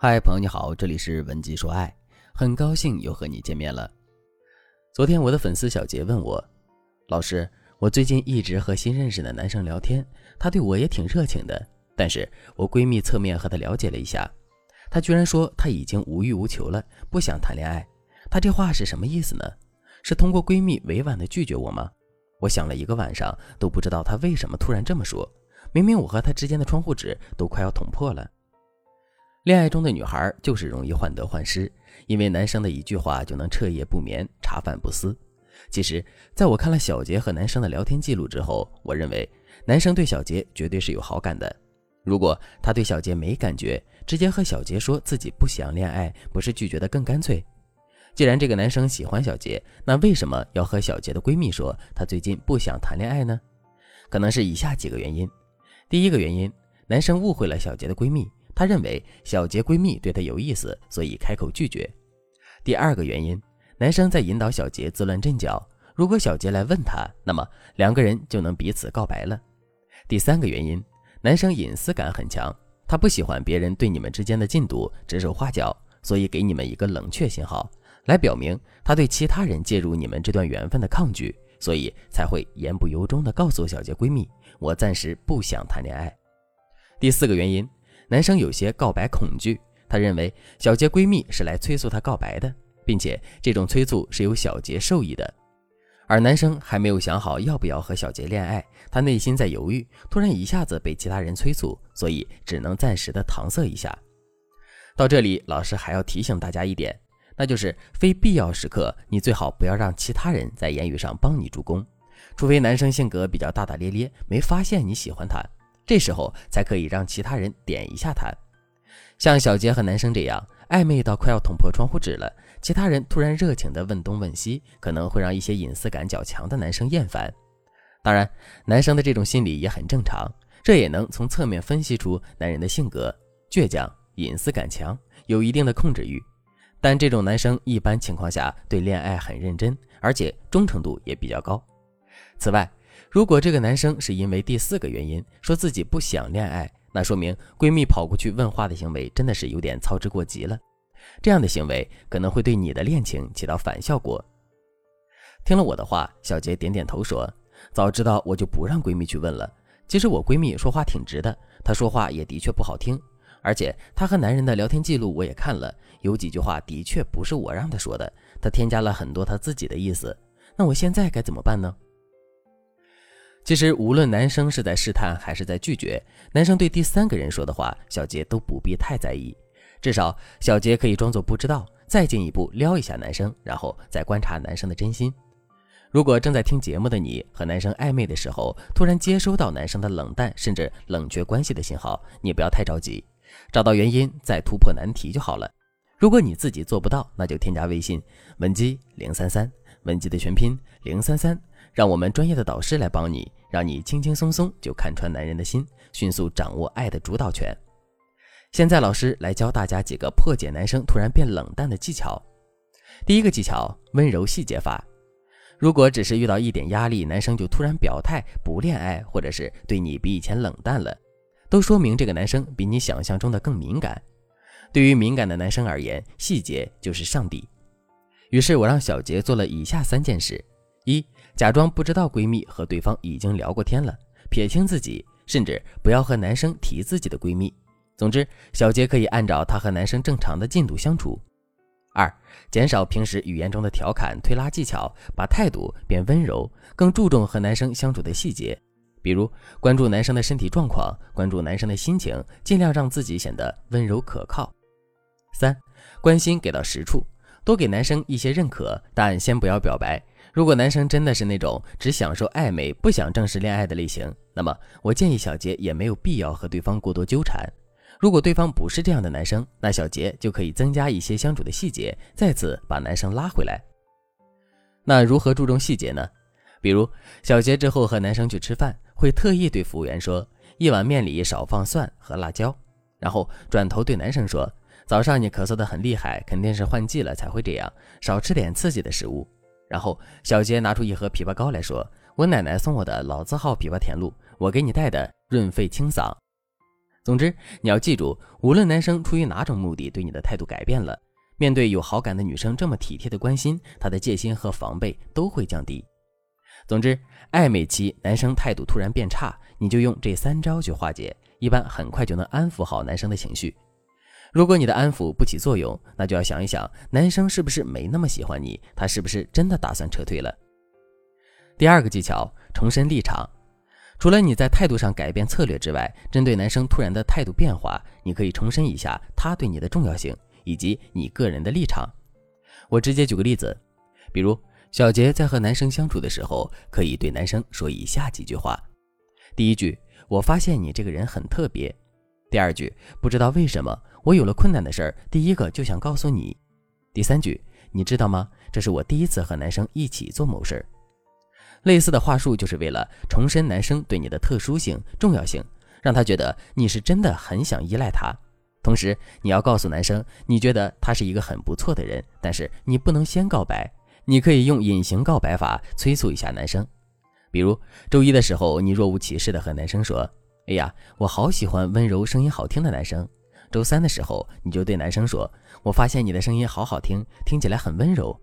嗨，朋友你好，这里是文姬说爱，很高兴又和你见面了。昨天我的粉丝小杰问我，老师，我最近一直和新认识的男生聊天，他对我也挺热情的，但是我闺蜜侧面和他了解了一下，他居然说他已经无欲无求了，不想谈恋爱。他这话是什么意思呢？是通过闺蜜委婉的拒绝我吗？我想了一个晚上都不知道他为什么突然这么说，明明我和他之间的窗户纸都快要捅破了。恋爱中的女孩就是容易患得患失，因为男生的一句话就能彻夜不眠、茶饭不思。其实，在我看了小杰和男生的聊天记录之后，我认为男生对小杰绝对是有好感的。如果他对小杰没感觉，直接和小杰说自己不想恋爱，不是拒绝的更干脆？既然这个男生喜欢小杰，那为什么要和小杰的闺蜜说他最近不想谈恋爱呢？可能是以下几个原因。第一个原因，男生误会了小杰的闺蜜。她认为小杰闺蜜对她有意思，所以开口拒绝。第二个原因，男生在引导小杰自乱阵脚。如果小杰来问他，那么两个人就能彼此告白了。第三个原因，男生隐私感很强，他不喜欢别人对你们之间的进度指手画脚，所以给你们一个冷却信号，来表明他对其他人介入你们这段缘分的抗拒，所以才会言不由衷地告诉小杰闺蜜：“我暂时不想谈恋爱。”第四个原因。男生有些告白恐惧，他认为小杰闺蜜是来催促他告白的，并且这种催促是由小杰授意的。而男生还没有想好要不要和小杰恋爱，他内心在犹豫，突然一下子被其他人催促，所以只能暂时的搪塞一下。到这里，老师还要提醒大家一点，那就是非必要时刻，你最好不要让其他人在言语上帮你助攻，除非男生性格比较大大咧咧，没发现你喜欢他。这时候才可以让其他人点一下他，像小杰和男生这样暧昧到快要捅破窗户纸了，其他人突然热情的问东问西，可能会让一些隐私感较强的男生厌烦。当然，男生的这种心理也很正常，这也能从侧面分析出男人的性格倔强、隐私感强，有一定的控制欲。但这种男生一般情况下对恋爱很认真，而且忠诚度也比较高。此外，如果这个男生是因为第四个原因说自己不想恋爱，那说明闺蜜跑过去问话的行为真的是有点操之过急了。这样的行为可能会对你的恋情起到反效果。听了我的话，小杰点点头说：“早知道我就不让闺蜜去问了。其实我闺蜜说话挺直的，她说话也的确不好听，而且她和男人的聊天记录我也看了，有几句话的确不是我让她说的，她添加了很多她自己的意思。那我现在该怎么办呢？”其实，无论男生是在试探还是在拒绝，男生对第三个人说的话，小杰都不必太在意。至少，小杰可以装作不知道，再进一步撩一下男生，然后再观察男生的真心。如果正在听节目的你和男生暧昧的时候，突然接收到男生的冷淡甚至冷却关系的信号，你不要太着急，找到原因再突破难题就好了。如果你自己做不到，那就添加微信文姬零三三，文姬的全拼零三三。让我们专业的导师来帮你，让你轻轻松松就看穿男人的心，迅速掌握爱的主导权。现在，老师来教大家几个破解男生突然变冷淡的技巧。第一个技巧，温柔细节法。如果只是遇到一点压力，男生就突然表态不恋爱，或者是对你比以前冷淡了，都说明这个男生比你想象中的更敏感。对于敏感的男生而言，细节就是上帝。于是我让小杰做了以下三件事。一，假装不知道闺蜜和对方已经聊过天了，撇清自己，甚至不要和男生提自己的闺蜜。总之，小杰可以按照她和男生正常的进度相处。二，减少平时语言中的调侃、推拉技巧，把态度变温柔，更注重和男生相处的细节，比如关注男生的身体状况，关注男生的心情，尽量让自己显得温柔可靠。三，关心给到实处，多给男生一些认可，但先不要表白。如果男生真的是那种只享受暧昧、不想正式恋爱的类型，那么我建议小杰也没有必要和对方过多纠缠。如果对方不是这样的男生，那小杰就可以增加一些相处的细节，再次把男生拉回来。那如何注重细节呢？比如小杰之后和男生去吃饭，会特意对服务员说一碗面里少放蒜和辣椒，然后转头对男生说：“早上你咳嗽的很厉害，肯定是换季了才会这样，少吃点刺激的食物。”然后小杰拿出一盒枇杷膏来说：“我奶奶送我的老字号枇杷甜露，我给你带的润肺清嗓。”总之，你要记住，无论男生出于哪种目的对你的态度改变了，面对有好感的女生这么体贴的关心，他的戒心和防备都会降低。总之，暧昧期男生态度突然变差，你就用这三招去化解，一般很快就能安抚好男生的情绪。如果你的安抚不起作用，那就要想一想，男生是不是没那么喜欢你？他是不是真的打算撤退了？第二个技巧，重申立场。除了你在态度上改变策略之外，针对男生突然的态度变化，你可以重申一下他对你的重要性以及你个人的立场。我直接举个例子，比如小杰在和男生相处的时候，可以对男生说以下几句话：第一句，我发现你这个人很特别；第二句，不知道为什么我有了困难的事儿，第一个就想告诉你；第三句，你知道吗？这是我第一次和男生一起做某事儿。类似的话术就是为了重申男生对你的特殊性、重要性，让他觉得你是真的很想依赖他。同时，你要告诉男生，你觉得他是一个很不错的人，但是你不能先告白，你可以用隐形告白法催促一下男生。比如周一的时候，你若无其事的和男生说：“哎呀，我好喜欢温柔、声音好听的男生。”周三的时候，你就对男生说：“我发现你的声音好好听，听起来很温柔。”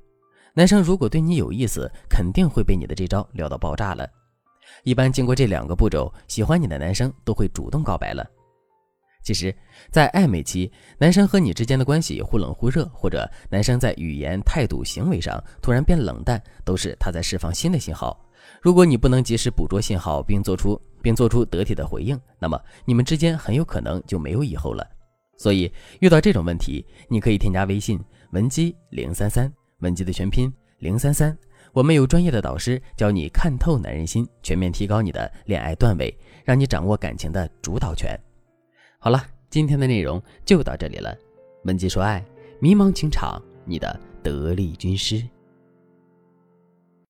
男生如果对你有意思，肯定会被你的这招撩到爆炸了。一般经过这两个步骤，喜欢你的男生都会主动告白了。其实，在暧昧期，男生和你之间的关系忽冷忽热，或者男生在语言、态度、行为上突然变冷淡，都是他在释放新的信号。如果你不能及时捕捉信号，并做出并做出得体的回应，那么你们之间很有可能就没有以后了。所以，遇到这种问题，你可以添加微信文姬零三三。文姬的全拼零三三，我们有专业的导师教你看透男人心，全面提高你的恋爱段位，让你掌握感情的主导权。好了，今天的内容就到这里了。文姬说爱，迷茫情场，你的得力军师。